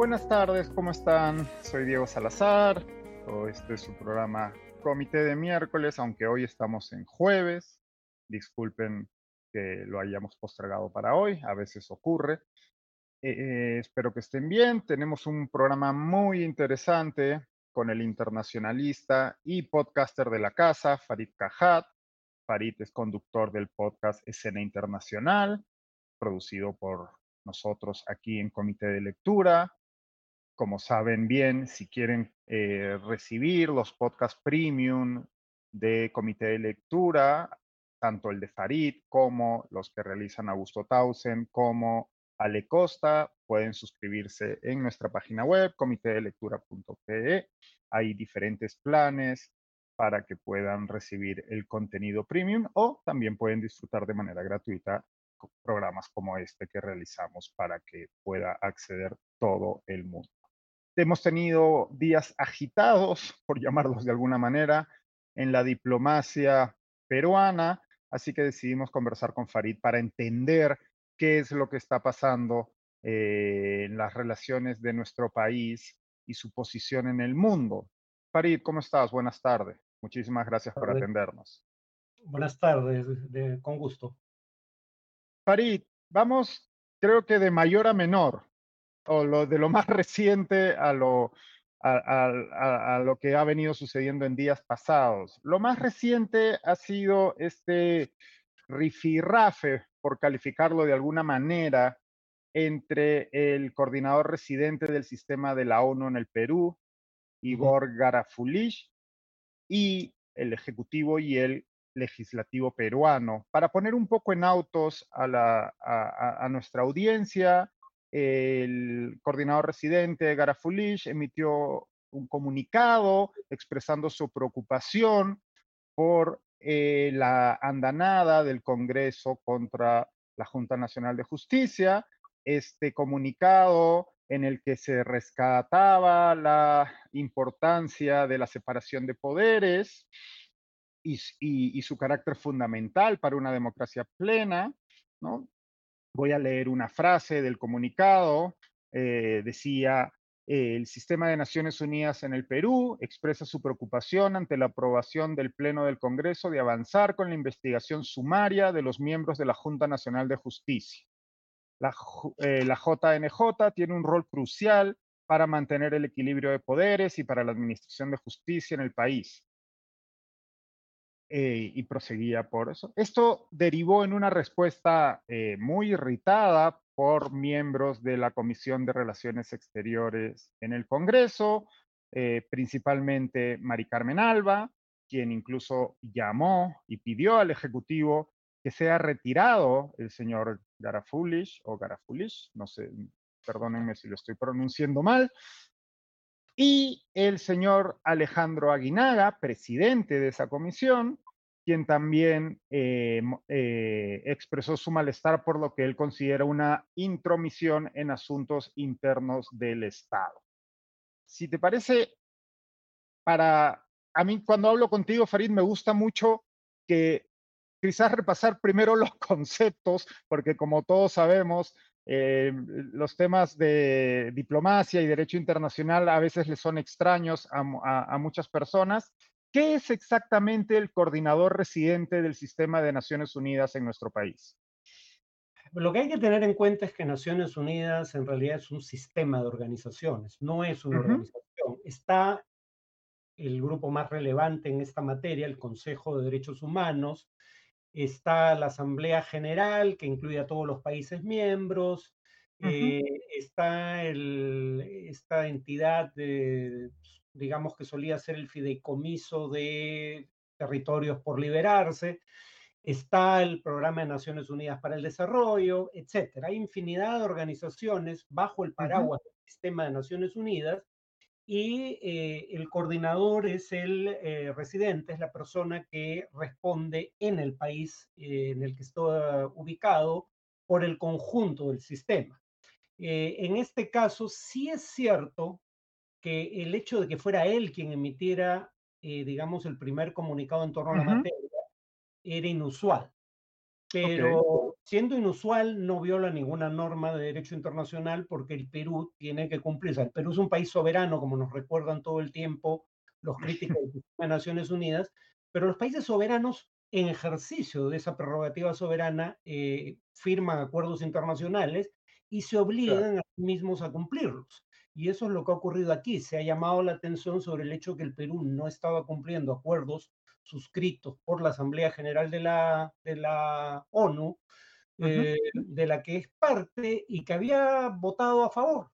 Buenas tardes, ¿cómo están? Soy Diego Salazar. Este es su programa Comité de miércoles, aunque hoy estamos en jueves. Disculpen que lo hayamos postergado para hoy, a veces ocurre. Eh, eh, espero que estén bien. Tenemos un programa muy interesante con el internacionalista y podcaster de la casa, Farid Cajat. Farid es conductor del podcast Escena Internacional, producido por nosotros aquí en Comité de Lectura. Como saben bien, si quieren eh, recibir los podcasts premium de Comité de Lectura, tanto el de Farid como los que realizan Augusto Tausen, como Ale Costa, pueden suscribirse en nuestra página web, comitedelectura.pe. Hay diferentes planes para que puedan recibir el contenido premium o también pueden disfrutar de manera gratuita programas como este que realizamos para que pueda acceder todo el mundo. Hemos tenido días agitados, por llamarlos de alguna manera, en la diplomacia peruana, así que decidimos conversar con Farid para entender qué es lo que está pasando eh, en las relaciones de nuestro país y su posición en el mundo. Farid, ¿cómo estás? Buenas tardes. Muchísimas gracias por atendernos. Buenas tardes, con gusto. Farid, vamos, creo que de mayor a menor, o lo, de lo más reciente a lo, a, lo que ha venido sucediendo en días pasados. Lo más reciente ha sido este rifirrafe, por calificarlo de alguna manera, entre el coordinador residente del sistema de la ONU en el Perú, Igor Garafulich, y el ejecutivo y el legislativo peruano. Para poner un poco en autos a, la, a, nuestra audiencia, el coordinador residente Garafulich emitió un comunicado expresando su preocupación por eh, la andanada del Congreso contra la Junta Nacional de Justicia. Este comunicado en el que se rescataba la importancia de la separación de poderes, y, su carácter fundamental para una democracia plena. ¿no? Voy a leer una frase del comunicado. Eh, decía, el sistema de Naciones Unidas en el Perú expresa su preocupación ante la aprobación del Pleno del Congreso de avanzar con la investigación sumaria de los miembros de la Junta Nacional de Justicia. La, eh, la JNJ tiene un rol crucial para mantener el equilibrio de poderes y para la administración de justicia en el país. Eh, y proseguía por eso. Esto derivó en una respuesta eh, muy irritada por miembros de la Comisión de Relaciones Exteriores en el Congreso, eh, principalmente Mari Carmen Alba, quien incluso llamó y pidió al Ejecutivo que sea retirado el señor Garafulish o Garafulish, no sé, perdónenme si lo estoy pronunciando mal, y el señor Alejandro Aguinaga, presidente de esa comisión, quien también eh, eh, expresó su malestar por lo que él considera una intromisión en asuntos internos del Estado. Si te parece, para a mí cuando hablo contigo, Farid, me gusta mucho que quizás repasar primero los conceptos, porque como todos sabemos, eh, los temas de diplomacia y derecho internacional a veces les son extraños a, muchas personas. ¿Qué es exactamente el coordinador residente del sistema de Naciones Unidas en nuestro país? Lo que hay que tener en cuenta es que Naciones Unidas en realidad es un sistema de organizaciones, no es una organización. Está el grupo más relevante en esta materia, el Consejo de Derechos Humanos, está la Asamblea General, que incluye a todos los países miembros, eh, está esta entidad, digamos que solía ser el fideicomiso de territorios por liberarse, está el Programa de Naciones Unidas para el Desarrollo, etc. Hay infinidad de organizaciones bajo el paraguas del sistema de Naciones Unidas y eh, el coordinador es el eh, residente, es la persona que responde en el país eh, en el que está ubicado por el conjunto del sistema. en este caso, sí es cierto que el hecho de que fuera él quien emitiera, digamos, el primer comunicado en torno a la materia era inusual. Pero siendo inusual no viola ninguna norma de derecho internacional porque el Perú tiene que cumplir. O sea, el Perú es un país soberano, como nos recuerdan todo el tiempo los críticos de Naciones Unidas, pero los países soberanos en ejercicio de esa prerrogativa soberana eh, firman acuerdos internacionales y se claro. obligan a sí mismos a cumplirlos. Y eso es lo que ha ocurrido aquí. Se ha llamado la atención sobre el hecho que el Perú no estaba cumpliendo acuerdos suscritos por la Asamblea General de la, de la ONU, eh, de la que es parte y que había votado a favor.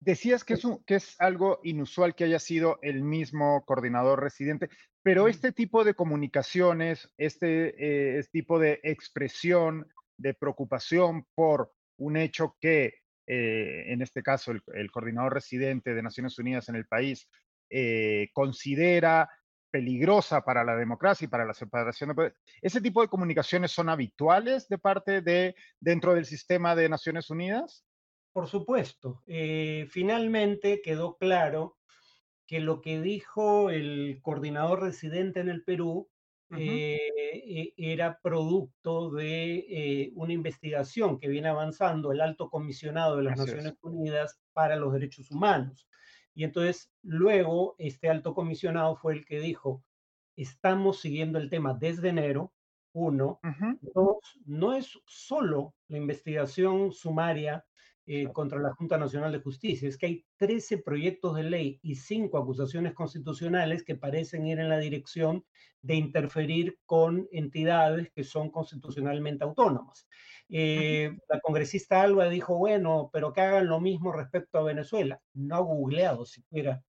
Decías que es, un- que es algo inusual que haya sido el mismo coordinador residente, pero este tipo de comunicaciones, este, eh, este tipo de expresión de preocupación por un hecho que, eh, en este caso, el, el coordinador residente de Naciones Unidas en el país eh, considera peligrosa para la democracia y para la separación de poderes. ¿Ese tipo de comunicaciones son habituales de parte de dentro del sistema de Naciones Unidas? Por supuesto, eh, finalmente quedó claro que lo que dijo el coordinador residente en el Perú eh, e- era producto de eh, una investigación que viene avanzando el alto comisionado de las Así Naciones es. Unidas para los Derechos Humanos. Y entonces luego este alto comisionado fue el que dijo, estamos siguiendo el tema desde enero, uno. Dos, no es solo la investigación sumaria eh, contra la Junta Nacional de Justicia, es que hay 13 proyectos de ley y 5 acusaciones constitucionales que parecen ir en la dirección de interferir con entidades que son constitucionalmente autónomas. Eh, la congresista Alba dijo, bueno, pero que hagan lo mismo respecto a Venezuela. No ha googleado siquiera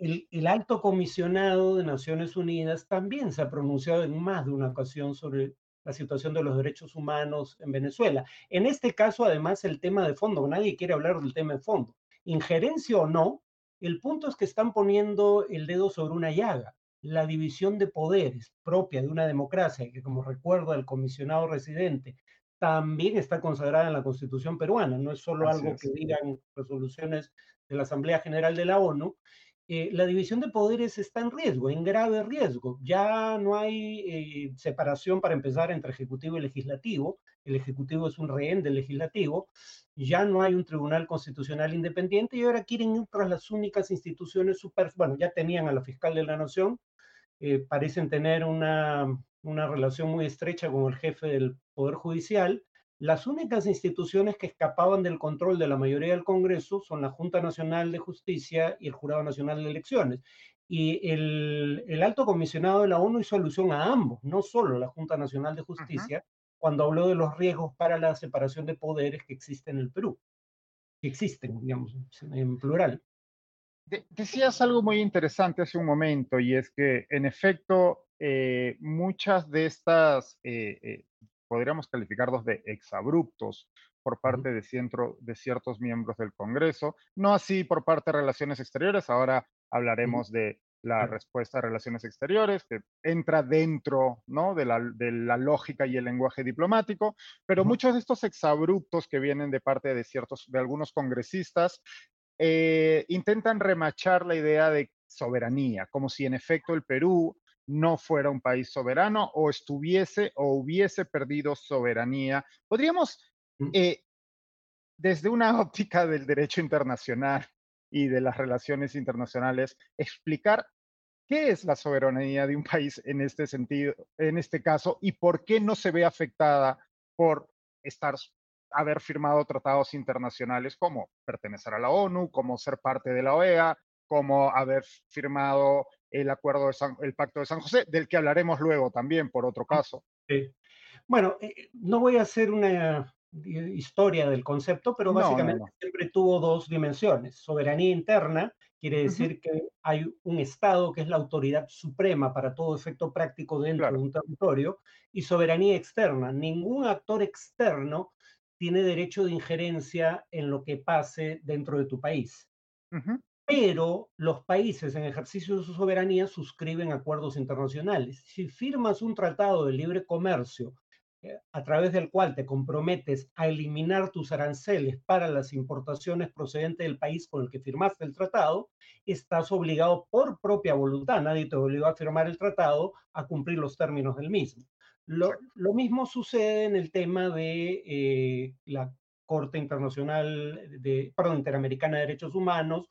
el- el alto comisionado de Naciones Unidas también se ha pronunciado en más de una ocasión sobre la situación de los derechos humanos en Venezuela. En este caso, además, el tema de fondo, nadie quiere hablar del tema de fondo. Injerencia o no, el punto es que están poniendo el dedo sobre una llaga. La división de poderes propia de una democracia, que como recuerda el comisionado residente, también está consagrada en la Constitución peruana, no es solo Así algo que digan resoluciones de la Asamblea General de la ONU, eh, la división de poderes está en riesgo, en grave riesgo. Ya no hay eh, separación para empezar entre ejecutivo y legislativo. El ejecutivo es un rehén del legislativo. Ya no hay un tribunal constitucional independiente y ahora quieren ir tras las únicas instituciones super, bueno, ya tenían a la fiscal de la nación, eh, parecen tener una, una relación muy estrecha con el jefe del Poder Judicial. Las únicas instituciones que escapaban del control de la mayoría del Congreso son la Junta Nacional de Justicia y el Jurado Nacional de Elecciones. Y el, el alto comisionado de la ONU hizo alusión a ambos, no solo la Junta Nacional de. Justicia, cuando habló de los riesgos para la separación de poderes que existen en el Perú, que existen, digamos, en plural. De- decías algo muy interesante hace un momento y es que en efecto eh, muchas de estas, eh, eh, podríamos calificarlos de exabruptos por parte de, ciertos miembros del Congreso, no así por parte de Relaciones Exteriores, ahora hablaremos de la respuesta de Relaciones Exteriores, que entra dentro ¿no? de, la, de la lógica y el lenguaje diplomático, pero muchos de estos exabruptos que vienen de parte de ciertos, de algunos congresistas, eh, intentan remachar la idea de soberanía, como si en efecto el Perú no fuera un país soberano o estuviese o hubiese perdido soberanía. Podríamos, eh, desde una óptica del derecho internacional y de las relaciones internacionales, explicar qué es la soberanía de un país en este sentido, en este caso, y por qué no se ve afectada por estar haber firmado tratados internacionales como pertenecer a la ONU, como ser parte de la OEA, como haber firmado el acuerdo de San, el Pacto de San José, del que hablaremos luego también por otro caso. sí. Bueno, eh, no voy a hacer una eh, historia del concepto, pero No, no, básicamente no. siempre tuvo dos dimensiones. Soberanía interna quiere Uh -huh, decir que hay un Estado que es la autoridad suprema para todo efecto práctico dentro de un territorio, y soberanía externa. Ningún actor externo tiene derecho de injerencia en lo que pase dentro de tu país. Uh -huh, Pero los países en ejercicio de su soberanía suscriben acuerdos internacionales. Si firmas un tratado de libre comercio eh, a través del cual te comprometes a eliminar tus aranceles para las importaciones procedentes del país con el que firmaste el tratado, estás obligado por propia voluntad, nadie te obligó a firmar el tratado, a cumplir los términos del mismo. Lo, lo mismo sucede en el tema de eh, la Corte Internacional de, perdón, Interamericana de Derechos Humanos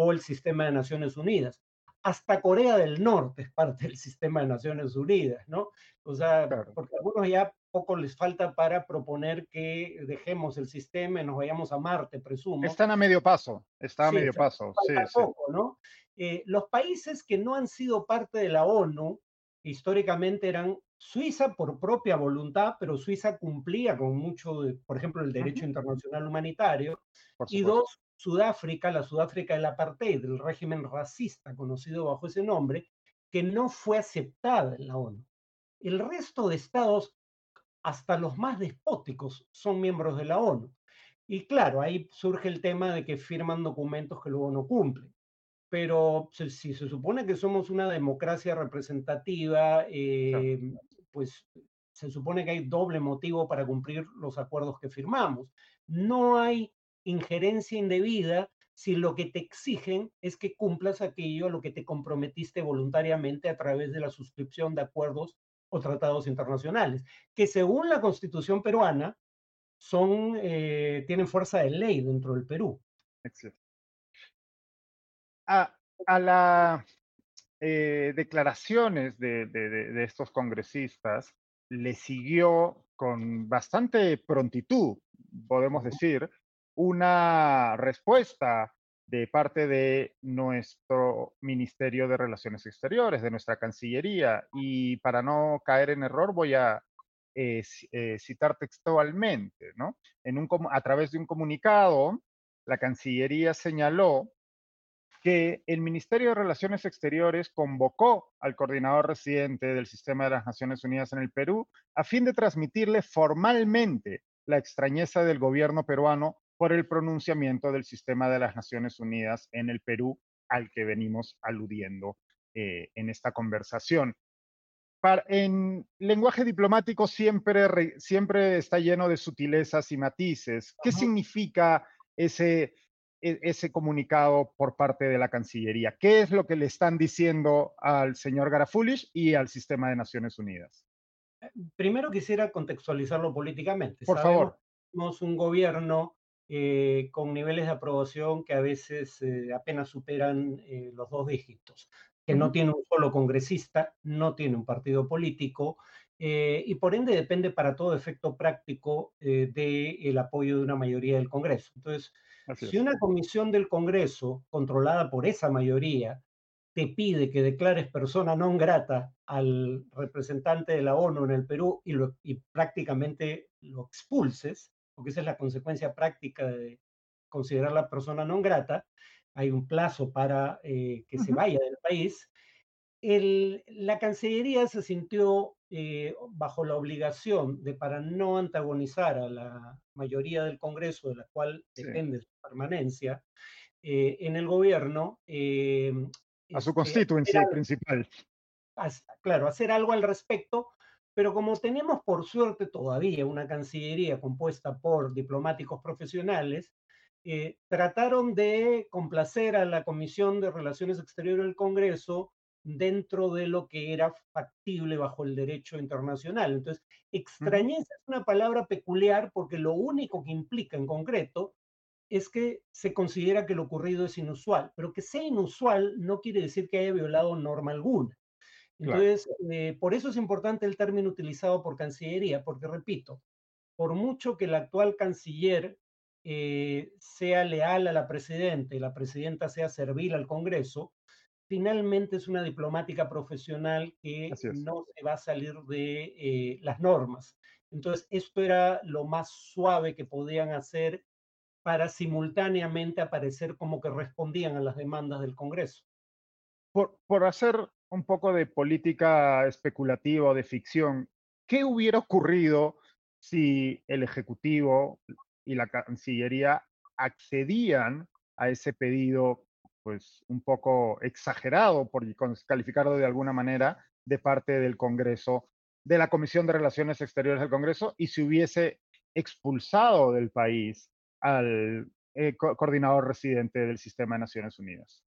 o el sistema de Naciones Unidas hasta Corea del Norte es parte del sistema de Naciones Unidas, ¿no? O sea, porque a algunos ya poco les falta para proponer que dejemos el sistema y nos vayamos a Marte, presumo. Están a medio paso, está a medio paso. Sí, poco, ¿no? Eh, los países que no han sido parte de la ONU históricamente eran Suiza por propia voluntad, pero Suiza cumplía con mucho, por ejemplo, el derecho internacional humanitario. Y dos, Sudáfrica, la Sudáfrica del apartheid, del régimen racista conocido bajo ese nombre, que no fue aceptada en la ONU. El resto de estados, hasta los más despóticos, son miembros de la ONU. Y claro, ahí surge el tema de que firman documentos que luego no cumplen. Pero si, se supone que somos una democracia representativa, eh, pues se supone que hay doble motivo para cumplir los acuerdos que firmamos. No hay injerencia indebida si lo que te exigen es que cumplas aquello a lo que te comprometiste voluntariamente a través de la suscripción de acuerdos o tratados internacionales, que según la constitución peruana son, eh, tienen fuerza de ley dentro del Perú. A, a las eh, declaraciones de, de estos congresistas le siguió con bastante prontitud, podemos decir, una respuesta de parte de nuestro Ministerio de Relaciones Exteriores, de nuestra Cancillería. Y para no caer en error, voy a eh, eh, citar textualmente, ¿no? En un, a través de un comunicado, la Cancillería señaló que el Ministerio de Relaciones Exteriores convocó al coordinador residente del Sistema de las Naciones Unidas en el Perú a fin de transmitirle formalmente la extrañeza del gobierno peruano por el pronunciamiento del sistema de las Naciones Unidas en el Perú al que venimos aludiendo eh, en esta conversación. en lenguaje diplomático siempre, siempre está lleno de sutilezas y matices. ¿Qué significa ese, e, ese comunicado por parte de la Cancillería? ¿Qué es lo que le están diciendo al señor Garafulis y al sistema de Naciones Unidas? Eh, primero quisiera contextualizarlo políticamente. Por favor. Somos un gobierno eh, con niveles de aprobación que a veces eh, apenas superan eh, los dos dígitos, que no tiene un solo congresista, no tiene un partido político y por ende depende para todo efecto práctico del apoyo de una mayoría del Congreso. Entonces, si una comisión del Congreso, controlada por esa mayoría, te pide que declares persona non grata al representante de la ONU en el Perú y, lo, y prácticamente lo expulses, porque esa es la consecuencia práctica de considerar la persona no grata, hay un plazo para eh, que se vaya del país, la Cancillería se sintió eh, bajo la obligación de, para no antagonizar a la mayoría del Congreso, de la cual depende su permanencia eh, en el gobierno. a su constituencia principal. claro, hacer algo al respecto pero como tenemos por suerte todavía una Cancillería compuesta por diplomáticos profesionales, eh, trataron de complacer a la Comisión de Relaciones Exteriores del Congreso dentro de lo que era factible bajo el derecho internacional. Entonces, extrañeza es una palabra peculiar porque lo único que implica en concreto es que se considera que lo ocurrido es inusual, pero que sea inusual no quiere decir que haya violado norma alguna. Entonces, eh, por eso es importante el término utilizado por Cancillería, porque repito, por mucho que el actual canciller eh, sea leal a la presidenta y la presidenta sea servil al Congreso, finalmente es una diplomática profesional que no se va a salir de eh, las normas. Entonces, esto era lo más suave que podían hacer para simultáneamente aparecer como que respondían a las demandas del Congreso. Por, por hacer un poco de política especulativa o de ficción, ¿qué hubiera ocurrido si el Ejecutivo y la Cancillería accedían a ese pedido, pues un poco exagerado, por calificarlo de alguna manera, de parte del Congreso de la Comisión de Relaciones Exteriores del Congreso y se hubiese expulsado del país al eh, coordinador residente del sistema de Naciones Unidas?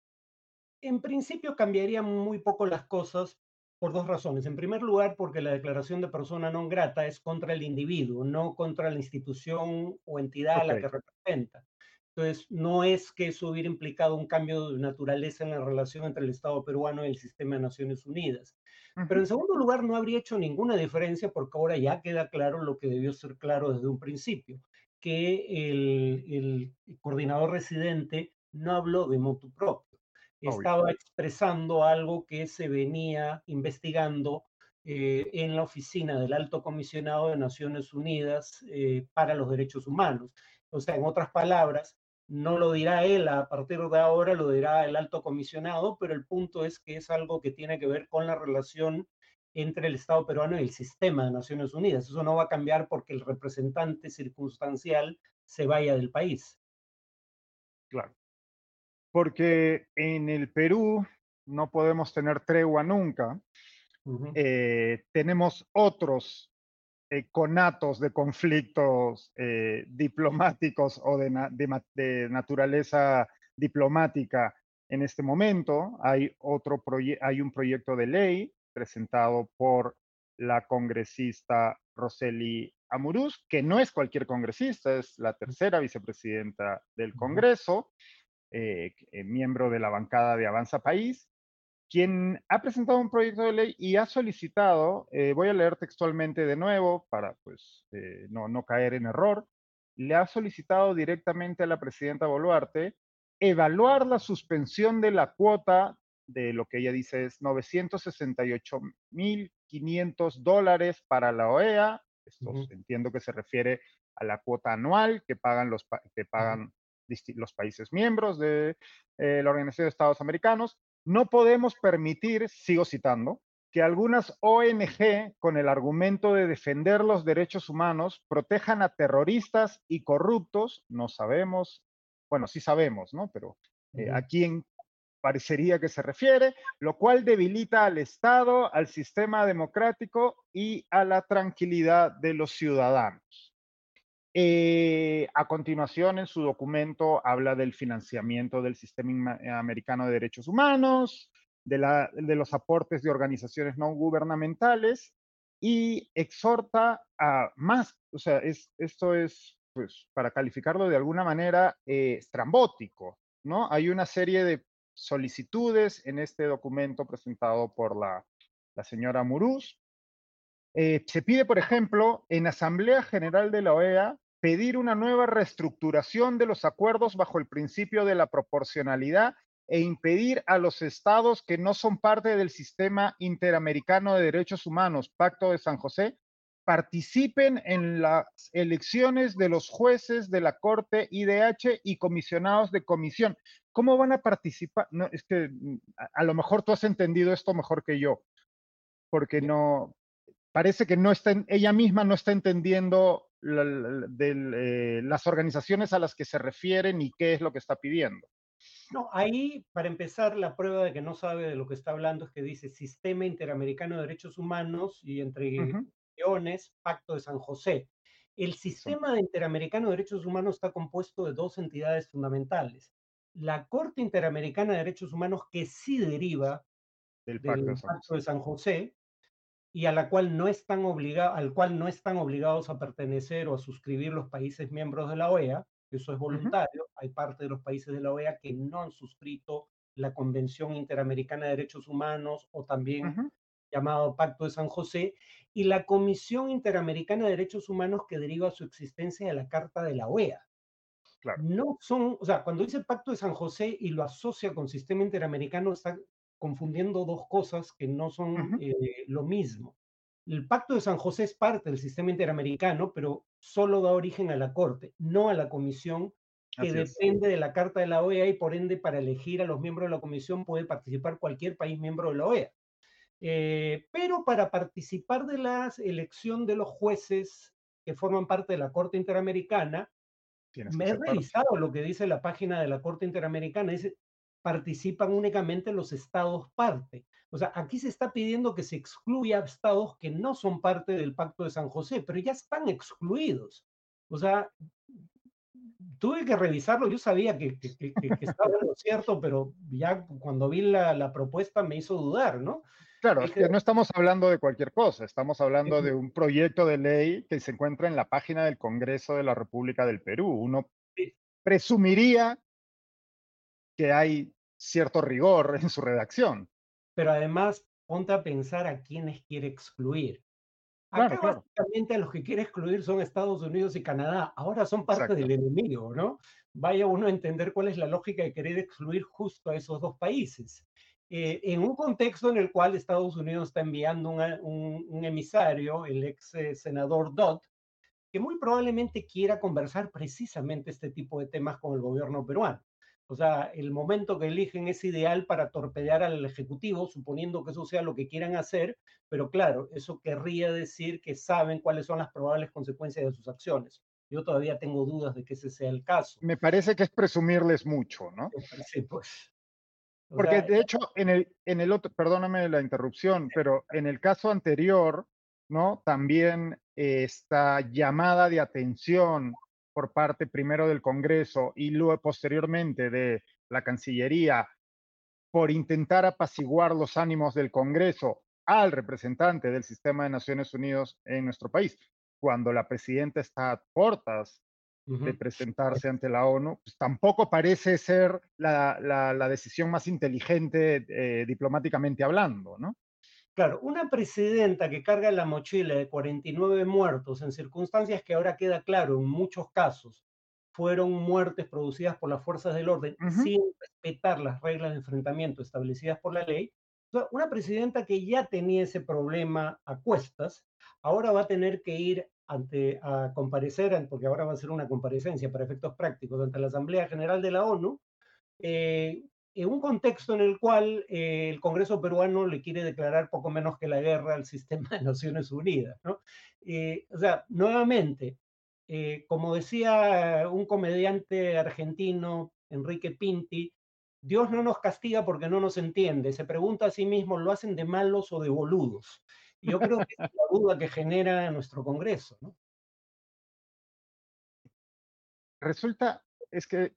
En principio cambiaría muy poco las cosas por dos razones. En primer lugar, porque la declaración de persona non grata es contra el individuo, no contra la institución o entidad a la que representa. Entonces, no es que eso hubiera implicado un cambio de naturaleza en la relación entre el Estado peruano y el sistema de Naciones Unidas. Pero en segundo lugar, no habría hecho ninguna diferencia porque ahora ya queda claro lo que debió ser claro desde un principio, que el, el coordinador residente no habló de motu propio, estaba expresando algo que se venía investigando eh, en la oficina del Alto Comisionado de Naciones Unidas eh, para los Derechos Humanos. O sea, en otras palabras, no lo dirá él a partir de ahora, lo dirá el alto comisionado, pero el punto es que es algo que tiene que ver con la relación entre el Estado peruano y el sistema de Naciones Unidas. Eso no va a cambiar porque el representante circunstancial se vaya del país. Claro. Porque en el Perú no podemos tener tregua nunca. Eh, tenemos otros eh, conatos de conflictos eh, diplomáticos o de, naturaleza diplomática en este momento. Hay, otro hay un proyecto de ley presentado por la congresista Roseli Amuruz, que no es cualquier congresista, es la tercera vicepresidenta del Congreso, eh, miembro de la bancada de Avanza País, quien ha presentado un proyecto de ley y ha solicitado, eh, voy a leer textualmente de nuevo para pues eh, no, no caer en error, le ha solicitado directamente a la presidenta Boluarte evaluar la suspensión de la cuota de lo que ella dice es 968.500 dólares para la OEA. Esto entiendo que se refiere a la cuota anual que pagan los, que pagan los países miembros de eh, la Organización de Estados Americanos no podemos permitir, sigo citando, que algunas ONG, con el argumento de defender los derechos humanos, protejan a terroristas y corruptos, no sabemos, bueno, sí sabemos, ¿no? Pero eh, a quién parecería que se refiere, lo cual debilita al Estado, al sistema democrático y a la tranquilidad de los ciudadanos. Eh, a continuación, en su documento habla del financiamiento del Sistema eh, Americano de Derechos Humanos, de, los aportes de organizaciones no gubernamentales y exhorta a más, o sea, esto es, pues, para calificarlo de alguna manera, eh, estrambótico, ¿no? Hay una serie de solicitudes en este documento presentado por la, señora Muruz. se pide, por ejemplo, en Asamblea General de la OEA pedir una nueva reestructuración de los acuerdos bajo el principio de la proporcionalidad e impedir a los estados que no son parte del sistema interamericano de derechos humanos, Pacto de San José, participen en las elecciones de los jueces de la Corte IDH y comisionados de comisión. ¿Cómo van a participar? No, es que mm, a, lo mejor tú has entendido esto mejor que yo, porque no, parece que no está, ella misma no está entendiendo de eh, las organizaciones a las que se refieren y qué es lo que está pidiendo. No, ahí, para empezar, la prueba de que no sabe de lo que está hablando es que dice Sistema Interamericano de Derechos Humanos y entre guiones, Pacto de San José. El Sistema Interamericano de Derechos Humanos está compuesto de dos entidades fundamentales. La Corte Interamericana de Derechos Humanos, que sí deriva del Pacto de San José, y a la cual no están obligados, al cual no están obligados a pertenecer o a suscribir los países miembros de la OEA, eso es voluntario, hay parte de los países de la OEA que no han suscrito la Convención Interamericana de Derechos Humanos o también llamado Pacto de San José, y la Comisión Interamericana de Derechos Humanos que deriva su existencia de la Carta de la OEA. Claro. No son, o sea, cuando dice Pacto de San José y lo asocia con Sistema Interamericano, está confundiendo dos cosas que no son eh, lo mismo. El Pacto de San José es parte del sistema interamericano, pero solo da origen a la Corte, no a la Comisión, que depende de la Carta de la OEA y por ende para elegir a los miembros de la Comisión puede participar cualquier país miembro de la OEA. Eh, pero para participar de la elección de los jueces que forman parte de la Corte Interamericana, me he revisado lo que dice la página de la Corte Interamericana. Dice, participan únicamente los estados parte. O sea, aquí se está pidiendo que se excluya a estados que no son parte del Pacto de San José, pero ya están excluidos. O sea, tuve que revisarlo, yo sabía que, estaba en lo cierto, pero ya cuando vi la, propuesta me hizo dudar, ¿no? Claro, es que no estamos hablando de cualquier cosa, estamos hablando de un proyecto de ley que se encuentra en la página del Congreso de la República del Perú. Uno presumiría que hay cierto rigor en su redacción. Pero además, ponte a pensar a quiénes quiere excluir. Acá básicamente a los que quiere excluir son Estados Unidos y Canadá. Ahora son parte del enemigo, ¿no? Vaya uno a entender cuál es la lógica de querer excluir justo a esos dos países. Eh, en un contexto en el cual Estados Unidos está enviando un, emisario, el ex eh, senador Dodd, que muy probablemente quiera conversar precisamente este tipo de temas con el gobierno peruano. O sea, el momento que eligen es ideal para torpedear al Ejecutivo, suponiendo que eso sea lo que quieran hacer, pero claro, eso querría decir que saben cuáles son las probables consecuencias de sus acciones. Yo todavía tengo dudas de que ese sea el caso. Me parece que es presumirles mucho, ¿no? Sí, pues. Porque de hecho, en el, en el otro, perdóname la interrupción, pero en el caso anterior, ¿no? También esta llamada de atención por parte primero del Congreso y luego posteriormente de la Cancillería por intentar apaciguar los ánimos del Congreso al representante del sistema de Naciones Unidas en nuestro país, cuando la presidenta está a puertas de presentarse ante la ONU, pues tampoco parece ser la, decisión más inteligente eh, diplomáticamente hablando, ¿no? Claro, una presidenta que carga la mochila de 49 muertos en circunstancias que ahora queda claro, en muchos casos, fueron muertes producidas por las fuerzas del orden sin respetar las reglas de enfrentamiento establecidas por la ley. Una presidenta que ya tenía ese problema a cuestas, ahora va a tener que ir ante, a comparecer, porque ahora va a ser una comparecencia para efectos prácticos ante la Asamblea General de la ONU, eh, un contexto en el cual eh, el Congreso peruano le quiere declarar poco menos que la guerra al sistema de Naciones Unidas. ¿no? Eh, o sea, nuevamente, eh, como decía un comediante argentino, Enrique Pinti, Dios no nos castiga porque no nos entiende, se pregunta a sí mismo, ¿lo hacen de malos o de boludos? Yo creo que es la duda que genera nuestro Congreso. ¿no? Resulta, es que,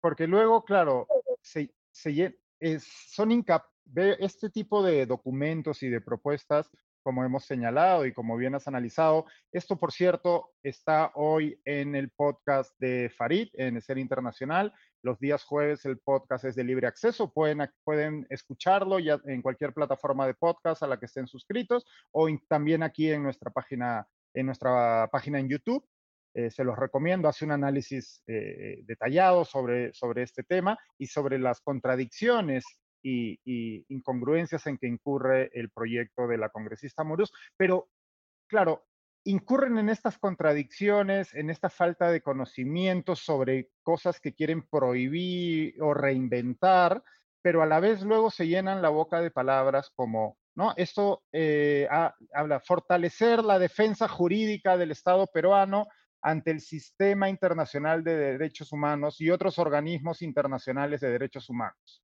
porque luego, claro, se, se, es, son incap este tipo de documentos y de propuestas, como hemos señalado y como bien has analizado. Esto, por cierto, está hoy en el podcast de Farid, en Ser Internacional. Los días jueves el podcast es de libre acceso. Pueden, pueden escucharlo ya en cualquier plataforma de podcast a la que estén suscritos o también aquí en nuestra página, en nuestra página en YouTube. Eh, se los recomiendo, hace un análisis eh, detallado sobre, sobre este tema y sobre las contradicciones y, incongruencias en que incurre el proyecto de la congresista Moros. Pero, claro, incurren en estas contradicciones, en esta falta de conocimiento sobre cosas que quieren prohibir o reinventar, pero a la vez luego se llenan la boca de palabras como, ¿no? Esto eh, habla fortalecer la defensa jurídica del Estado peruano ante el sistema internacional de derechos humanos y otros organismos internacionales de derechos humanos.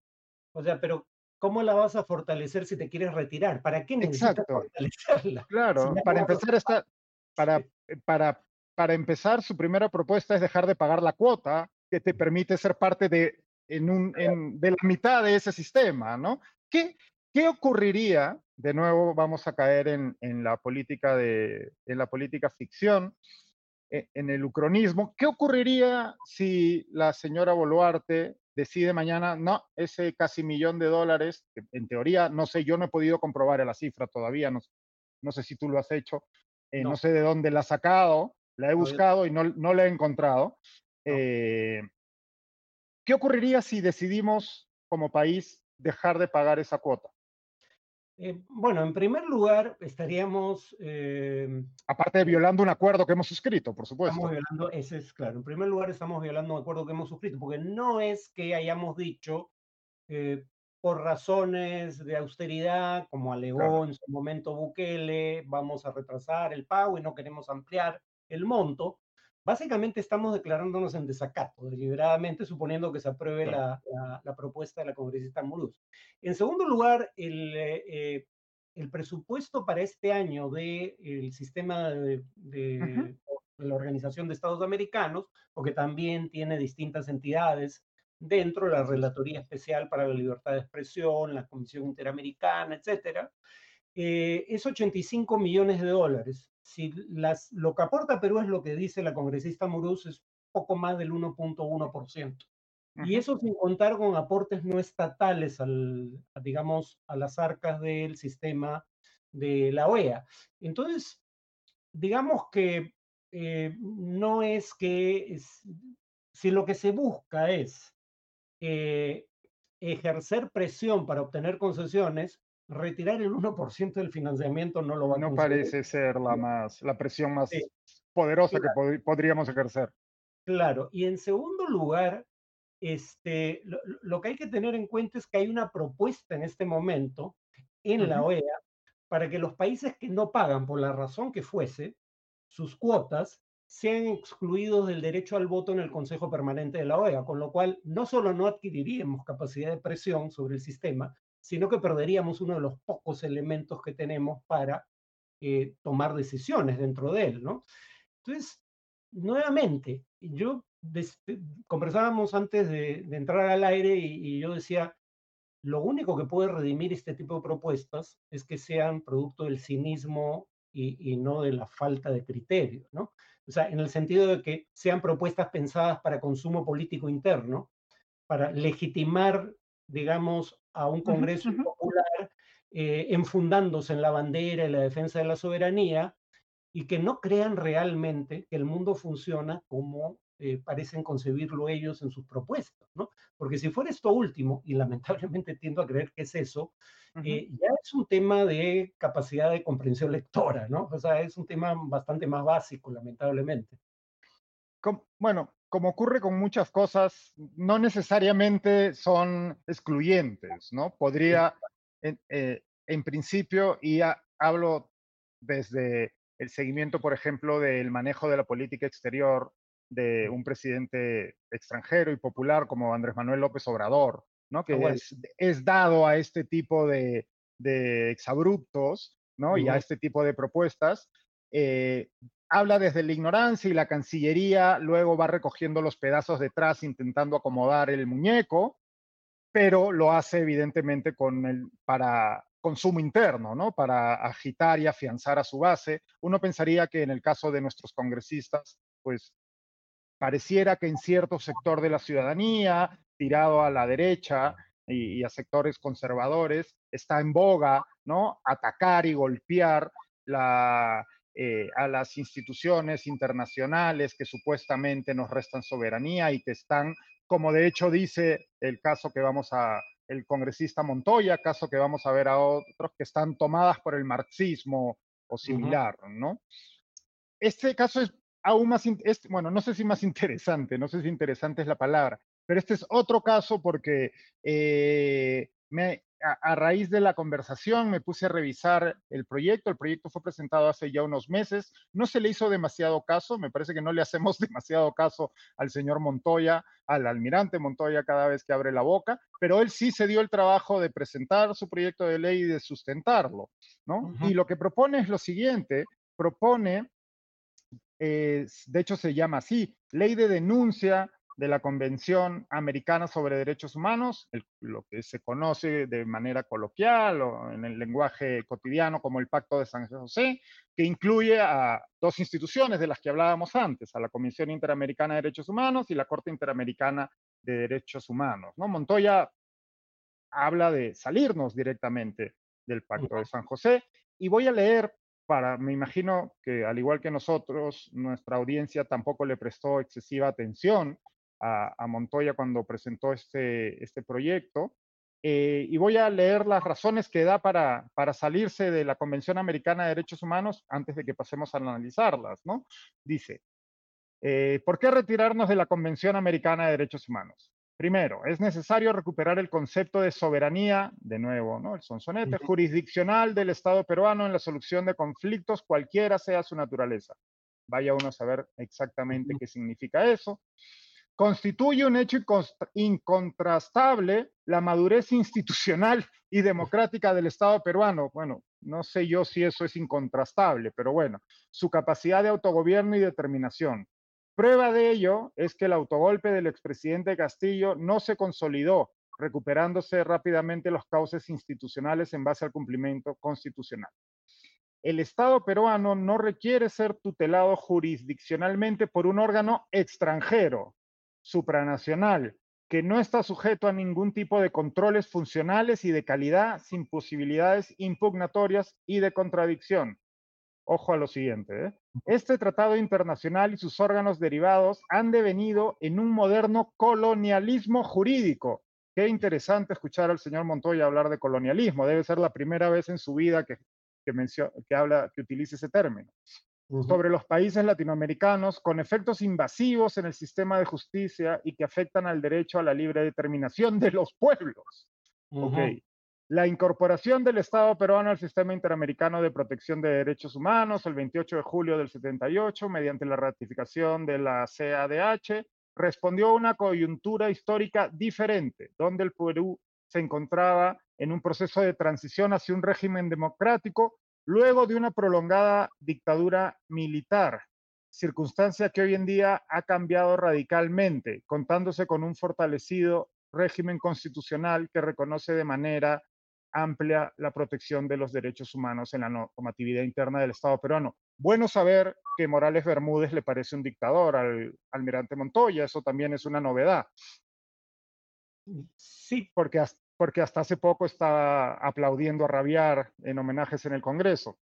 O sea, pero ¿cómo la vas a fortalecer si te quieres retirar? ¿Para qué necesitas fortalecerla? Claro, para empezar esta, para, para, para empezar, su primera propuesta es dejar de pagar la cuota que te permite ser parte de, en un, en, de la mitad de ese sistema, ¿no? ¿Qué, ¿Qué ocurriría? De nuevo vamos a caer en, en la política de en la política ficción. E, en el ucronismo. ¿Qué ocurriría si la señora Boluarte decide mañana, no, ese casi millón de dólares, en teoría, no sé, yo no he podido comprobar la cifra todavía, no, no sé si tú lo has hecho, eh, no. sé de dónde la ha sacado, la he buscado y no, no la he encontrado. Eh, ¿Qué ocurriría si decidimos como país dejar de pagar esa cuota? Eh, bueno, en primer lugar, estaríamos... Eh, Aparte de violando un acuerdo que hemos suscrito, por supuesto. Estamos violando, ese es claro. En primer lugar, estamos violando un acuerdo que hemos suscrito, porque no es que hayamos dicho, eh, por razones de austeridad, como alegó en su momento Bukele, vamos a retrasar el pago y no queremos ampliar el monto, básicamente estamos declarándonos en desacato deliberadamente, suponiendo que se apruebe la, propuesta de la congresista Muruz. En segundo lugar, el, eh, el presupuesto para este año del el sistema de, la Organización de Estados Americanos, porque también tiene distintas entidades dentro de la Relatoría Especial para la Libertad de Expresión, la Comisión Interamericana, etcétera, eh, es 85 millones de dólares. Si las, lo que aporta Perú es lo que dice la congresista Muruz, es poco más del 1.1%. Y eso sin contar con aportes no estatales, al, digamos, a las arcas del sistema de la OEA. Entonces, digamos que eh, no es que, si lo que se busca es eh, ejercer presión para obtener concesiones, retirar el 1% del financiamiento no lo va a No parece ser la, más, la presión más poderosa que podríamos ejercer. Claro, y en segundo lugar, este, lo, que hay que tener en cuenta es que hay una propuesta en este momento en la OEA para que los países que no pagan por la razón que fuese sus cuotas sean excluidos del derecho al voto en el Consejo Permanente de la OEA, con lo cual no solo no adquiriríamos capacidad de presión sobre el sistema, sino que perderíamos uno de los pocos elementos que tenemos para eh, tomar decisiones dentro de él, ¿no? Entonces, nuevamente, yo conversábamos antes de, entrar al aire y, yo decía, lo único que puede redimir este tipo de propuestas es que sean producto del cinismo y, no de la falta de criterio, ¿no? O sea, en el sentido de que sean propuestas pensadas para consumo político interno, para legitimar, digamos, a un Congreso popular eh, enfundándose en la bandera y la defensa de la soberanía, y que no crean realmente que el mundo funciona como eh, parecen concebirlo ellos en sus propuestas, ¿no? Porque si fuera esto último, y lamentablemente tiendo a creer que es eso, eh, ya es un tema de capacidad de comprensión lectora, ¿no? O sea, es un tema bastante más básico, lamentablemente. bueno, como ocurre con muchas cosas, no necesariamente son excluyentes, ¿no? Podría, en, eh, en principio, y hablo desde el seguimiento, por ejemplo, del manejo de la política exterior de un presidente extranjero y popular como Andrés Manuel López Obrador, ¿no? que ah, es, dado a este tipo de, exabruptos ¿no? y a este tipo de propuestas. Eh, habla desde la ignorancia y la Cancillería luego va recogiendo los pedazos detrás intentando acomodar el muñeco, pero lo hace evidentemente con el, para consumo interno, ¿no? Para agitar y afianzar a su base. Uno pensaría que en el caso de nuestros congresistas, pues pareciera que en cierto sector de la ciudadanía, tirado a la derecha y, a sectores conservadores, está en boga, ¿no? Atacar y golpear eh, a las instituciones internacionales que supuestamente nos restan soberanía y que están, como de hecho dice el caso que vamos a, el congresista Montoya, caso que vamos a ver a otros que están tomadas por el marxismo o similar, ¿no? Este caso es aún más, bueno, no sé si más interesante, no sé si interesante es la palabra, pero este es otro caso porque eh, me, a, raíz de la conversación me puse a revisar el proyecto. El proyecto fue presentado hace ya unos meses. No se le hizo demasiado caso. Me parece que no le hacemos demasiado caso al señor Montoya, al almirante Montoya cada vez que abre la boca, pero él sí se dio el trabajo de presentar su proyecto de ley y de sustentarlo. ¿no? Y lo que propone es lo siguiente. Propone de hecho se llama así, Ley de Denuncia de la Convención Americana sobre Derechos Humanos, lo que se conoce de manera coloquial o en el lenguaje cotidiano como el Pacto de San José, que incluye a dos instituciones de las que hablábamos antes, a la Comisión Interamericana de Derechos Humanos y la Corte Interamericana de Derechos Humanos. ¿no? Montoya habla de salirnos directamente del Pacto de San José y voy a leer me imagino que al igual que nosotros, nuestra audiencia tampoco le prestó excesiva atención a, Montoya cuando presentó este, este proyecto. Eh, y voy a leer las razones que da para, para salirse de la Convención Americana de Derechos Humanos antes de que pasemos a analizarlas, ¿no? Dice, eh, ¿por qué retirarnos de la Convención Americana de Derechos Humanos? Primero, es necesario recuperar el concepto de soberanía, de nuevo, ¿no? El sonsonete, jurisdiccional del Estado peruano en la solución de conflictos, cualquiera sea su naturaleza. vaya uno a saber exactamente qué significa eso. Constituye un hecho incontrastable la madurez institucional y democrática del Estado peruano. Bueno, no sé yo si eso es incontrastable, pero bueno, su capacidad de autogobierno y determinación. Prueba de ello es que el autogolpe del expresidente Castillo no se consolidó, recuperándose rápidamente los cauces institucionales en base al cumplimiento constitucional. El Estado peruano no requiere ser tutelado jurisdiccionalmente por un órgano extranjero, supranacional, que no está sujeto a ningún tipo de controles funcionales y de calidad sin posibilidades impugnatorias y de contradicción. Ojo a lo siguiente, ¿eh? este tratado internacional y sus órganos derivados han devenido en un moderno colonialismo jurídico. Qué interesante escuchar al señor Montoya hablar de colonialismo. Debe ser la primera vez en su vida que, que, que, habla, que utilice ese término sobre los países latinoamericanos con efectos invasivos en el sistema de justicia y que afectan al derecho a la libre determinación de los pueblos. La incorporación del Estado peruano al sistema interamericano de protección de derechos humanos el 28 de julio del 78 mediante la ratificación de la CADH respondió a una coyuntura histórica diferente, donde el Perú se encontraba en un proceso de transición hacia un régimen democrático luego de una prolongada dictadura militar, circunstancia que hoy en día ha cambiado radicalmente, contándose con un fortalecido régimen constitucional que reconoce de manera amplia la protección de los derechos humanos en la normatividad interna del Estado peruano. Bueno saber que Morales Bermúdez le parece un dictador al almirante Montoya, eso también es una novedad. Sí, porque hasta, porque hasta hace poco estaba aplaudiendo a rabiar en homenajes en el Congreso.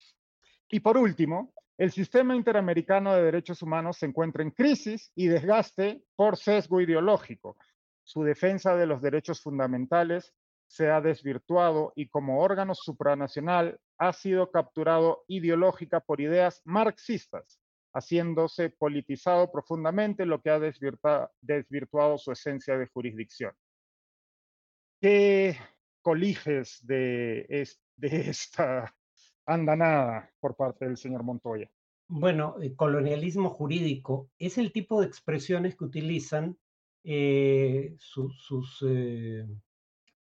Y por último, el sistema interamericano de derechos humanos se encuentra en crisis y desgaste por sesgo ideológico. Su defensa de los derechos fundamentales se ha desvirtuado y como órgano supranacional ha sido capturado ideológica por ideas marxistas, haciéndose politizado profundamente, lo que ha desvirtuado su esencia de jurisdicción. ¿Qué coliges de, esta andanada por parte del señor Montoya? Bueno, el colonialismo jurídico es el tipo de expresiones que utilizan eh, sus, eh,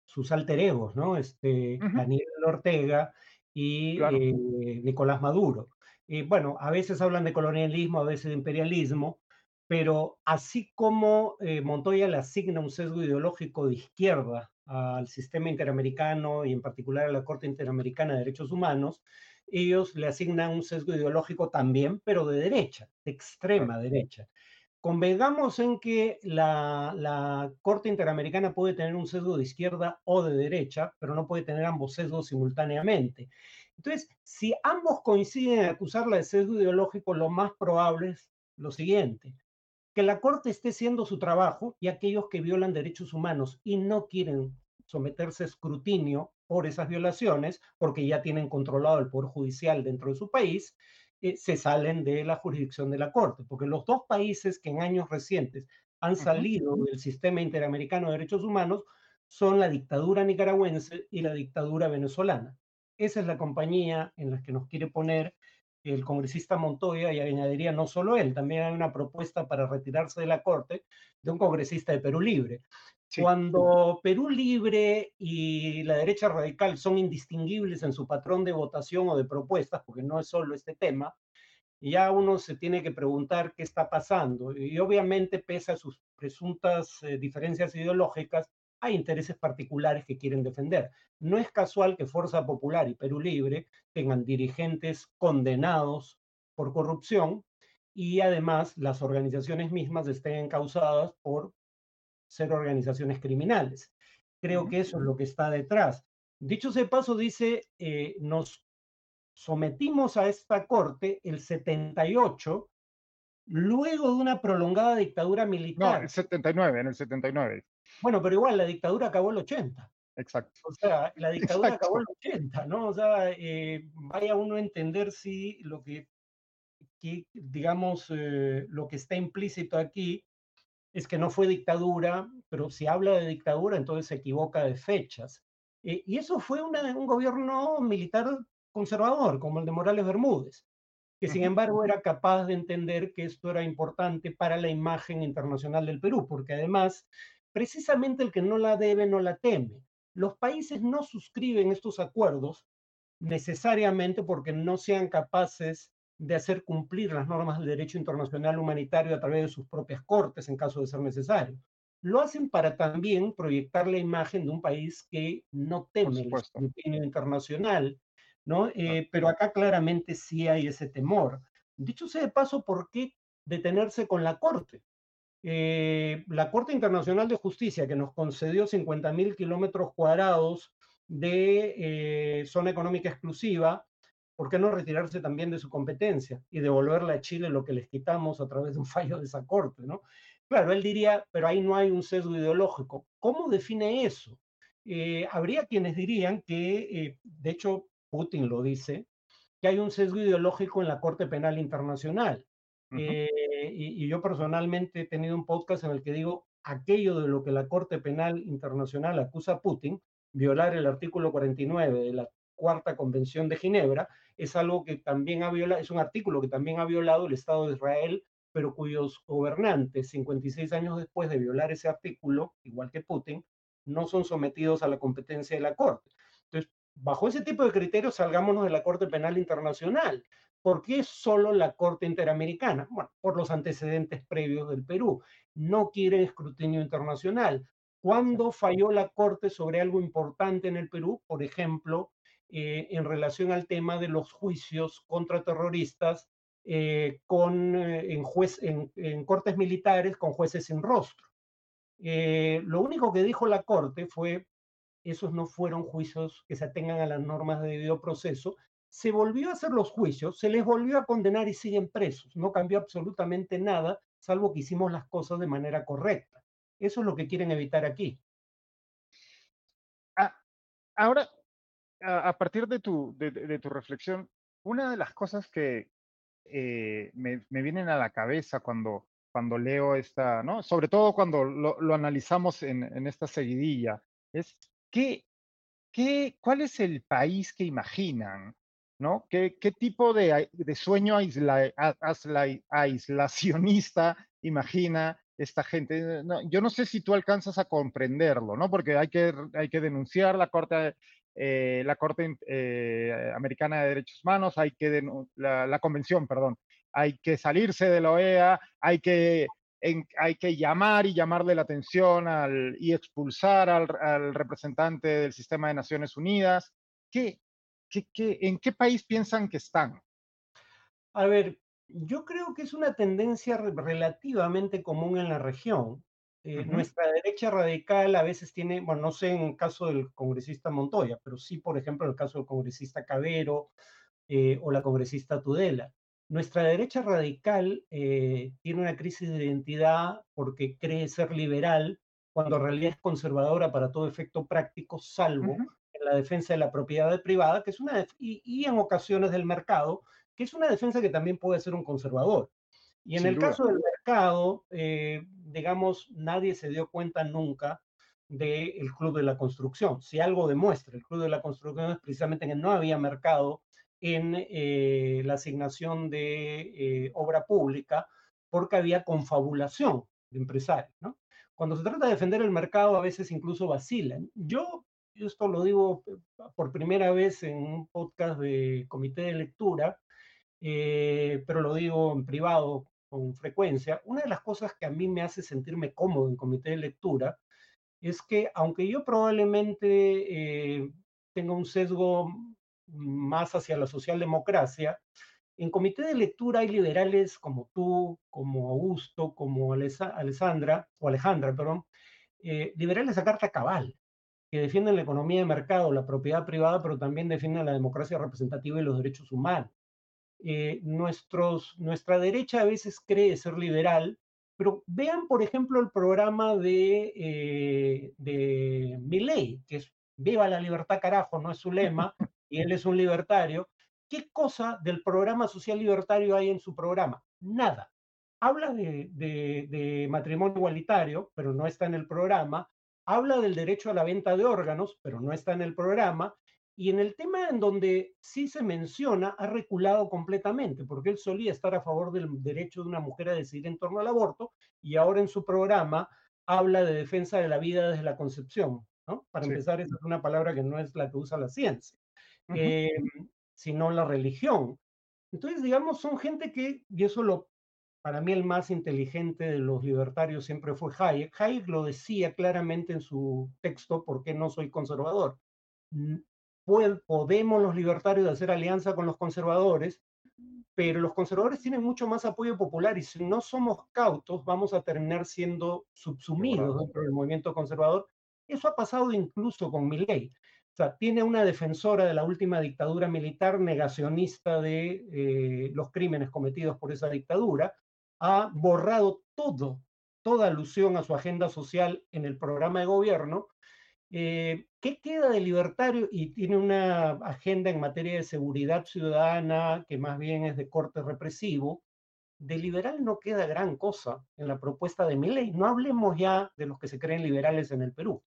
sus alter egos, ¿no? Este, Daniel Ortega y eh, Nicolás Maduro. bueno, a veces hablan de colonialismo, a veces de imperialismo, pero así como Montoya le asigna un sesgo ideológico de izquierda al sistema interamericano y en particular a la Corte Interamericana de Derechos Humanos, ellos le asignan un sesgo ideológico también, pero de derecha, de extrema derecha. Convengamos en que la, la, Corte Interamericana puede tener un sesgo de izquierda o de derecha, pero no puede tener ambos sesgos simultáneamente. Entonces, si ambos coinciden en acusarla de sesgo ideológico, lo más probable es lo siguiente que la Corte esté haciendo su trabajo y aquellos que violan derechos humanos y no quieren someterse a escrutinio por esas violaciones, porque ya tienen controlado el Poder Judicial dentro de su país, eh, se salen de la jurisdicción de la Corte, porque los dos países que en años recientes han salido del sistema interamericano de derechos humanos son la dictadura nicaragüense y la dictadura venezolana. Esa es la compañía en la que nos quiere poner el congresista Montoya, y añadiría no solo él, también hay una propuesta para retirarse de la Corte de un congresista de Perú Libre. Cuando Perú Libre y la derecha radical son indistinguibles en su patrón de votación o de propuestas, porque no es solo este tema, ya uno se tiene que preguntar qué está pasando. Y obviamente, pese a sus presuntas eh, diferencias ideológicas, hay intereses particulares que quieren defender. No es casual que Fuerza Popular y Perú Libre tengan dirigentes condenados por corrupción y además las organizaciones mismas estén encausadas por ser organizaciones criminales. Creo que eso es lo que está detrás. Dicho sea paso, dice, eh, nos sometimos a esta corte el 78, luego de una prolongada dictadura militar. No, el 79, en el 79. Bueno, pero igual la dictadura acabó el 80. Exacto. O sea, la dictadura acabó el 80, ¿no? O sea, eh, vaya uno a entender si lo que, digamos, eh, lo que está implícito aquí es que no fue dictadura, pero si habla de dictadura, entonces se equivoca de fechas. Eh, y eso fue un gobierno militar conservador, como el de Morales Bermúdez. que sin embargo era capaz de entender que esto era importante para la imagen internacional del Perú, porque además, precisamente el que no la debe no la teme. Los países no suscriben estos acuerdos necesariamente porque no sean capaces de hacer cumplir las normas del derecho internacional humanitario a través de sus propias cortes en caso de ser necesario. Lo hacen para también proyectar la imagen de un país que no teme el escrutinio internacional, ¿no? Eh, pero acá claramente sí hay ese temor. Dicho sea de paso, ¿por qué detenerse con la Corte? Eh, la Corte Internacional de Justicia, que nos concedió 50.000 kilómetros cuadrados de eh, zona económica exclusiva, ¿por qué no retirarse también de su competencia y devolverle a Chile lo que les quitamos a través de un fallo de esa Corte. Claro, él diría, pero ahí no hay un sesgo ideológico. ¿Cómo define eso? habría quienes dirían que, de hecho, Putin lo dice, que hay un sesgo ideológico en la Corte Penal Internacional. Eh, y, yo personalmente he tenido un podcast en el que digo aquello de lo que la Corte Penal Internacional acusa a Putin, violar el artículo 49 de la Cuarta Convención de Ginebra, es algo que también ha violado, es un artículo que también ha violado el Estado de Israel, pero cuyos gobernantes, 56 años después de violar ese artículo, igual que Putin, no son sometidos a la competencia de la Corte. Entonces, bajo ese tipo de criterios salgámonos de la Corte Penal Internacional. ¿Por qué solo la Corte Interamericana? Bueno, por los antecedentes previos del Perú. No quiere escrutinio internacional. ¿Cuándo falló la Corte sobre algo importante en el Perú? Por ejemplo, eh, en relación al tema de los juicios contra terroristas eh, con, eh, en, juez, en, en, cortes militares con jueces sin rostro. lo único que dijo la Corte fue, esos no fueron juicios que se atengan a las normas de debido proceso. Se volvió a hacer los juicios, se les volvió a condenar y siguen presos. No cambió absolutamente nada, salvo que hicimos las cosas de manera correcta. Eso es lo que quieren evitar aquí. Ah, ahora, a, partir de tu, de, tu reflexión, una de las cosas que eh, me, vienen a la cabeza cuando, cuando leo esta, ¿no? Sobre todo cuando lo, analizamos en, en, esta seguidilla, es ¿qué, cuál es el país que imaginan? ¿No? ¿Qué, tipo de, de sueño aislacionista imagina esta gente? yo no sé si tú alcanzas a comprenderlo, ¿no? Porque hay que, hay denunciar la Corte, eh, la Corte eh, Americana de Derechos Humanos, hay que la, Convención, perdón, hay que salirse de la OEA, hay que llamar y llamarle la atención al, y expulsar al, representante del sistema de Naciones Unidas. ¿Qué, qué, qué, en qué país piensan que están? A ver, yo creo que es una tendencia relativamente común en la región. Eh, nuestra derecha radical a veces tiene, bueno, no sé en el caso del congresista Montoya, pero sí, por ejemplo, en el caso del congresista Cabero eh, o la congresista Tudela. Nuestra derecha radical eh, tiene una crisis de identidad porque cree ser liberal cuando en realidad es conservadora para todo efecto práctico, salvo la defensa de la propiedad privada, que es una y, en ocasiones del mercado, que es una defensa que también puede ser un conservador. Y en el caso del mercado, eh, digamos, nadie se dio cuenta nunca del Club de la Construcción. Si algo demuestra el Club de la Construcción es precisamente que no había mercado en eh, la asignación de eh, obra pública porque había confabulación de empresarios. ¿no? Cuando se trata de defender el mercado, a veces incluso vacilan. Yo, esto lo digo eh, por primera vez en un podcast de comité de lectura, pero lo digo en privado con frecuencia. Una de las cosas que a mí me hace sentirme cómodo en comité de lectura es que, aunque yo probablemente tenga un sesgo más hacia la socialdemocracia, en comité de lectura hay liberales como tú, como Augusto, como Alessandra, o Alejandra, perdón, eh, liberales a carta cabal, que defienden la economía de mercado, la propiedad privada, pero también defienden la democracia representativa y los derechos humanos. Eh, nuestros, nuestra derecha a veces cree ser liberal, pero vean, por ejemplo, el programa de, eh, de Milley, que es Viva la libertad, carajo, no es su lema, y él es un libertario, ¿qué cosa del programa social libertario hay en su programa? Nada. Habla de, matrimonio igualitario, pero no está en el programa. Habla del derecho a la venta de órganos, pero no está en el programa. Y en el tema en donde sí se menciona, ha reculado completamente, porque él solía estar a favor del derecho de una mujer a decidir en torno al aborto y ahora en su programa habla de defensa de la vida desde la concepción. ¿no? Para empezar, esa es una palabra que no es la que usa la ciencia, em, sino la religión. Entonces, digamos, son gente que, y eso lo, para mí el más inteligente de los libertarios siempre fue Hayek. Hayek lo decía claramente en su texto, ¿por qué no soy conservador? Podemos los libertarios hacer alianza con los conservadores, pero los conservadores tienen mucho más apoyo popular y si no somos cautos vamos a terminar siendo subsumidos dentro del movimiento conservador. Eso ha pasado incluso con Milley. O sea, tiene una defensora de la última dictadura militar negacionista de eh, los crímenes cometidos por esa dictadura, ha borrado todo, toda alusión a su agenda social en el programa de gobierno. Eh, ¿Qué queda de libertario? Y tiene una agenda en materia de seguridad ciudadana que más bien es de corte represivo. De liberal no queda gran cosa en la propuesta de Milley. No hablemos ya de los que se creen liberales en el Perú.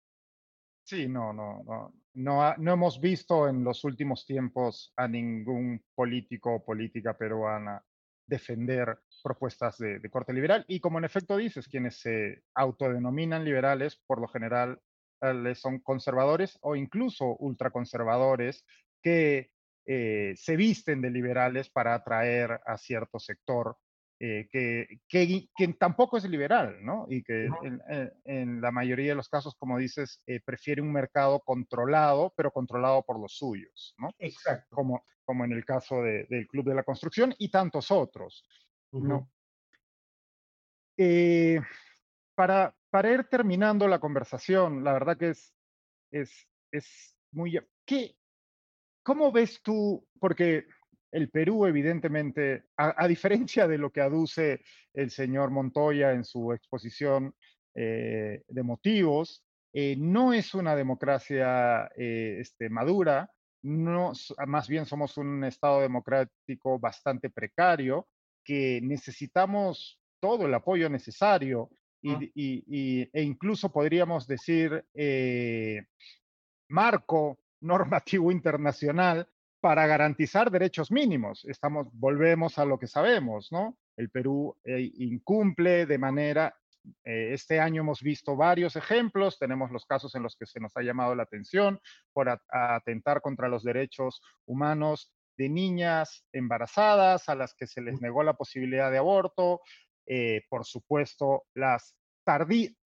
Sí, no, no. No, no hemos visto en los últimos tiempos a ningún político o política peruana defender propuestas de, corte liberal. Y como en efecto dices, quienes se autodenominan liberales, por lo general eh, son conservadores o incluso ultraconservadores que eh, se visten de liberales para atraer a cierto sector eh, que, que, tampoco es liberal, ¿no? Y que en, la mayoría de los casos, como dices, eh, prefiere un mercado controlado, pero controlado por los suyos, ¿no? Exacto. Como, como en el caso del Club de la Construcción y tantos otros, ¿no? Eh, para, para ir terminando la conversación, la verdad que es, es, es muy... ¿qué, ¿Cómo ves tú? Porque el Perú, evidentemente, a, diferencia de lo que aduce el señor Montoya en su exposición eh, de motivos, eh, no es una democracia eh, este, madura, no, más bien somos un Estado democrático bastante precario, que necesitamos todo el apoyo necesario y, e incluso podríamos decir marco normativo internacional para garantizar derechos mínimos. Estamos, volvemos a lo que sabemos, ¿no? El Perú eh, incumple de manera, eh, este año hemos visto varios ejemplos, tenemos los casos en los que se nos ha llamado la atención por atentar contra los derechos humanos de niñas embarazadas a las que se les negó la posibilidad de aborto, eh, por supuesto, las tardí,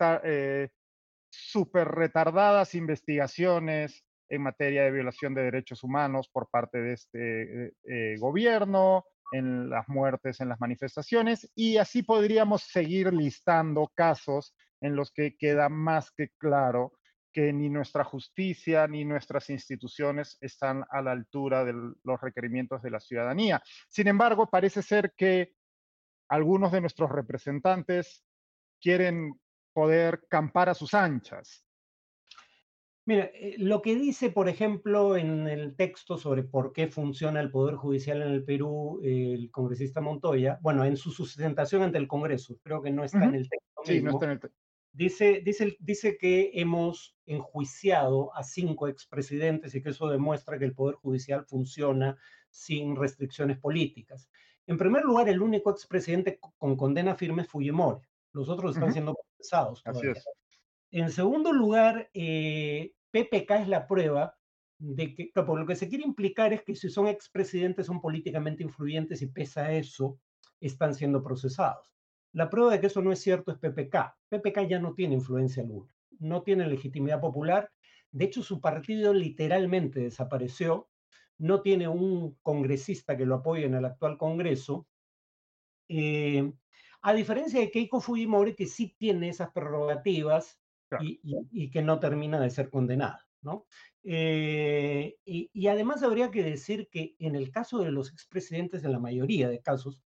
súper retardadas investigaciones en materia de violación de derechos humanos por parte de este eh, gobierno, en las muertes, en las manifestaciones, y así podríamos seguir listando casos en los que queda más que claro que ni nuestra justicia ni nuestras instituciones están a la altura de los requerimientos de la ciudadanía. Sin embargo, parece ser que algunos de nuestros representantes quieren poder campar a sus anchas Mira, eh, lo que dice, por ejemplo, en el texto sobre por qué funciona el Poder Judicial en el Perú, el congresista Montoya, bueno, en su sustentación ante el Congreso, creo que no está en el texto. Sí, no está en el texto. Dice, dice, dice que hemos enjuiciado a cinco expresidentes y que eso demuestra que el Poder Judicial funciona sin restricciones políticas. En primer lugar, el único expresidente con condena firme es Fujimori. Los otros están siendo procesados. Así es. En segundo lugar, eh, PPK es la prueba de que, por lo que se quiere implicar es que si son expresidentes son políticamente influyentes y pese a eso están siendo procesados. La prueba de que eso no es cierto es PPK. PPK ya no tiene influencia alguna, no tiene legitimidad popular. De hecho, su partido literalmente desapareció. No tiene un congresista que lo apoye en el actual Congreso. Eh, a diferencia de Keiko Fujimori, que sí tiene esas prerrogativas y, que no termina de ser condenada. ¿no? Eh, y, además habría que decir que en el caso de los expresidentes, en la mayoría de casos,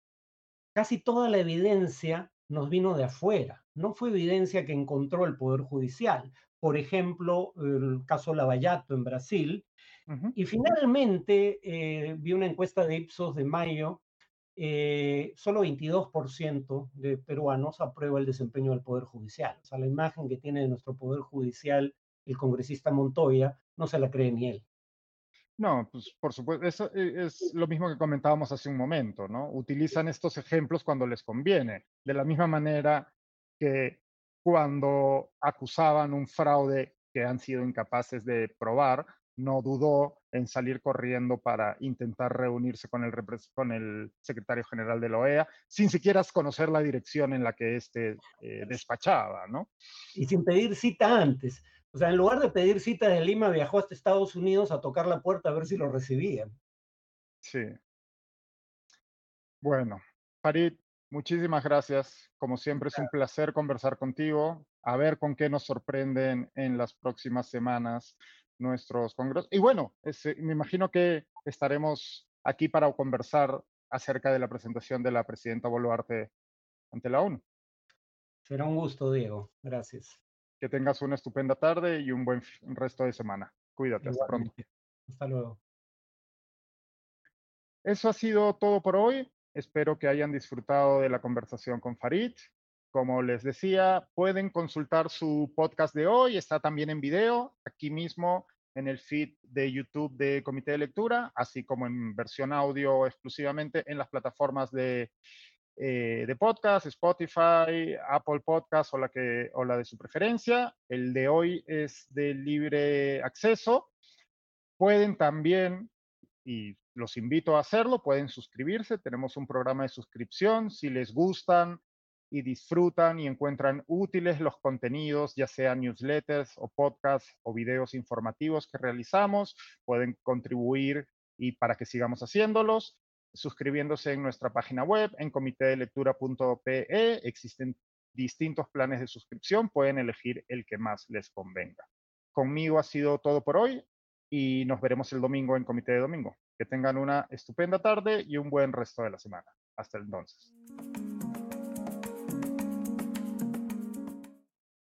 casi toda la evidencia nos vino de afuera, no fue evidencia que encontró el Poder Judicial. Por ejemplo, el caso Lavallato en Brasil. Y finalmente eh, vi una encuesta de Ipsos de mayo eh, solo 22% de peruanos aprueba el desempeño del Poder Judicial. O sea, la imagen que tiene de nuestro Poder Judicial el congresista Montoya no se la cree ni él. No, pues por supuesto, eso es lo mismo que comentábamos hace un momento, ¿no? Utilizan estos ejemplos cuando les conviene, de la misma manera que cuando acusaban un fraude que han sido incapaces de probar, no dudó en salir corriendo para intentar reunirse con el, con el secretario general de la OEA, sin siquiera conocer la dirección en la que éste eh, despachaba, ¿no? Y sin pedir cita antes. O sea, en lugar de pedir cita de Lima, viajó hasta Estados Unidos a tocar la puerta a ver si lo recibían. Sí. Bueno, Farid, muchísimas gracias. Como siempre, es un placer conversar contigo, a ver con qué nos sorprenden en las próximas semanas nuestros congresos. Y bueno, me imagino que estaremos aquí para conversar acerca de la presentación de la presidenta Boluarte ante la ONU. Será un gusto, Diego. Gracias. Que tengas una estupenda tarde y un buen resto de semana. Cuídate, hasta pronto. Hasta luego. Eso ha sido todo por hoy. Espero que hayan disfrutado de la conversación con Farid. Como les decía, pueden consultar su podcast de hoy, está también en video, aquí mismo en el feed de YouTube de Comité de Lectura, así como en versión audio exclusivamente en las plataformas de eh, de podcast, Spotify, Apple Podcast o la, que, o la de su preferencia. El de hoy es de libre acceso. Pueden también, y los invito a hacerlo, pueden suscribirse. Tenemos un programa de suscripción. Si les gustan y disfrutan y encuentran útiles los contenidos, ya sean newsletters o podcasts o videos informativos que realizamos, pueden contribuir y para que sigamos haciéndolos suscribiéndose en nuestra página web, en comitedelectura.pe. Existen distintos planes de suscripción, pueden elegir el que más les convenga. Conmigo ha sido todo por hoy y nos veremos el domingo en Comité de Domingo. Que tengan una estupenda tarde y un buen resto de la semana. Hasta entonces.